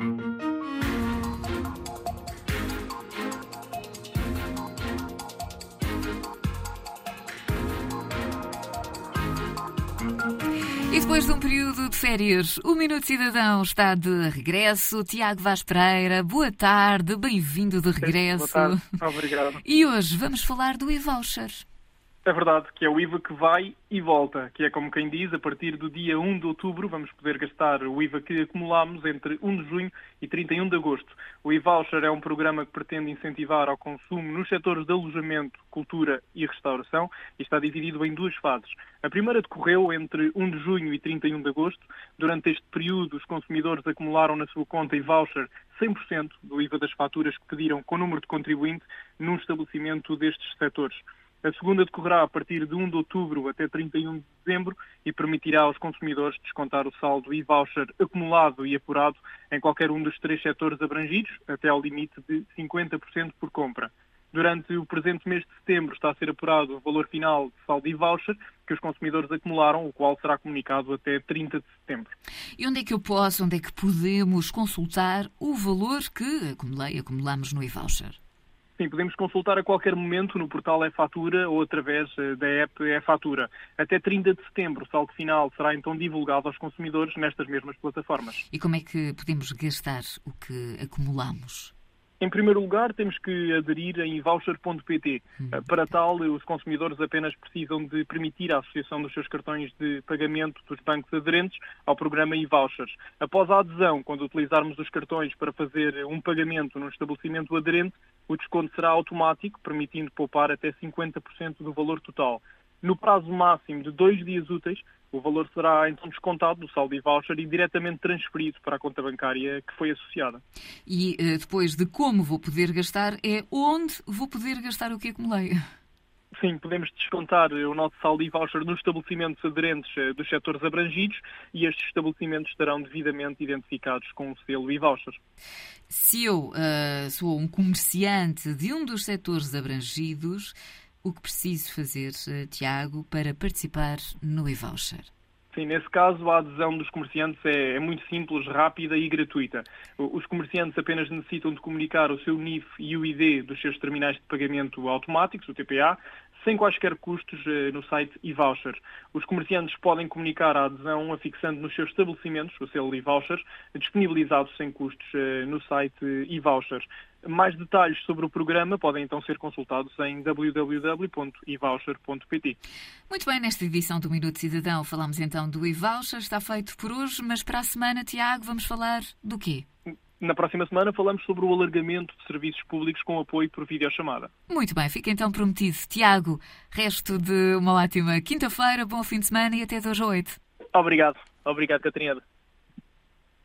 E depois de um período de férias, o Minuto Cidadão está de regresso. Tiago Vaz Pereira, boa tarde, bem-vindo de regresso. Boa tarde, obrigado. E hoje vamos falar do e-voucher. É verdade, que é o IVA que vai e volta, que é como quem diz, a partir do dia 1 de outubro vamos poder gastar o IVA que acumulamos entre 1 de junho e 31 de agosto. O e-voucher é um programa que pretende incentivar ao consumo nos setores de alojamento, cultura e restauração e está dividido em duas fases. A primeira decorreu entre 1 de junho e 31 de agosto. Durante este período, os consumidores acumularam na sua conta e-voucher 100% do IVA das faturas que pediram com o número de contribuinte num estabelecimento destes setores. A segunda decorrerá a partir de 1 de outubro até 31 de dezembro e permitirá aos consumidores descontar o saldo e-voucher acumulado e apurado em qualquer um dos três setores abrangidos, até ao limite de 50% por compra. Durante o presente mês de setembro está a ser apurado o valor final de saldo e voucher que os consumidores acumularam, o qual será comunicado até 30 de setembro. E onde é que eu posso, onde é que podemos consultar o valor que acumulei, acumulamos no e-voucher? Sim, podemos consultar a qualquer momento no portal É-Fatura ou através eh, da app É-Fatura. Até 30 de setembro, o saldo final será então divulgado aos consumidores nestas mesmas plataformas. E como é que podemos gastar o que acumulamos? Em primeiro lugar, temos que aderir em voucher.pt. Uhum. Para tal, os consumidores apenas precisam de permitir a associação dos seus cartões de pagamento dos bancos aderentes ao programa e-vouchers. Após a adesão, quando utilizarmos os cartões para fazer um pagamento no estabelecimento aderente, o desconto será automático, permitindo poupar até 50% do valor total. No prazo máximo de dois dias úteis, o valor será então descontado do saldo e voucher e diretamente transferido para a conta bancária que foi associada. E eh, depois de como vou poder gastar, é onde vou poder gastar o que acumulei. Sim, podemos descontar o nosso saldo e voucher nos estabelecimentos aderentes eh, dos setores abrangidos e estes estabelecimentos estarão devidamente identificados com o selo e voucher. Se eu uh, sou um comerciante de um dos setores abrangidos, o que preciso fazer, eh, Tiago, para participar no e-voucher? Sim, nesse caso a adesão dos comerciantes é, é, muito simples, rápida e gratuita. Os comerciantes apenas necessitam de comunicar o seu NIF e o ID dos seus terminais de pagamento automáticos, o TPA, sem quaisquer custos eh, no site e-voucher. Os comerciantes podem comunicar a adesão afixando nos seus estabelecimentos o selo e-voucher, disponibilizado sem custos eh, no site e-voucher. Mais detalhes sobre o programa podem então ser consultados em www.evoucher.pt. Muito bem, nesta edição do Minuto Cidadão falamos então do e-voucher, está feito por hoje, mas para a semana, Tiago, vamos falar do quê? Na próxima semana falamos sobre o alargamento de serviços públicos com apoio por videochamada. Muito bem, fica então prometido. Tiago, resto de uma ótima quinta-feira, bom fim de semana e até 2 a 8. Obrigado. Obrigado, Catarina.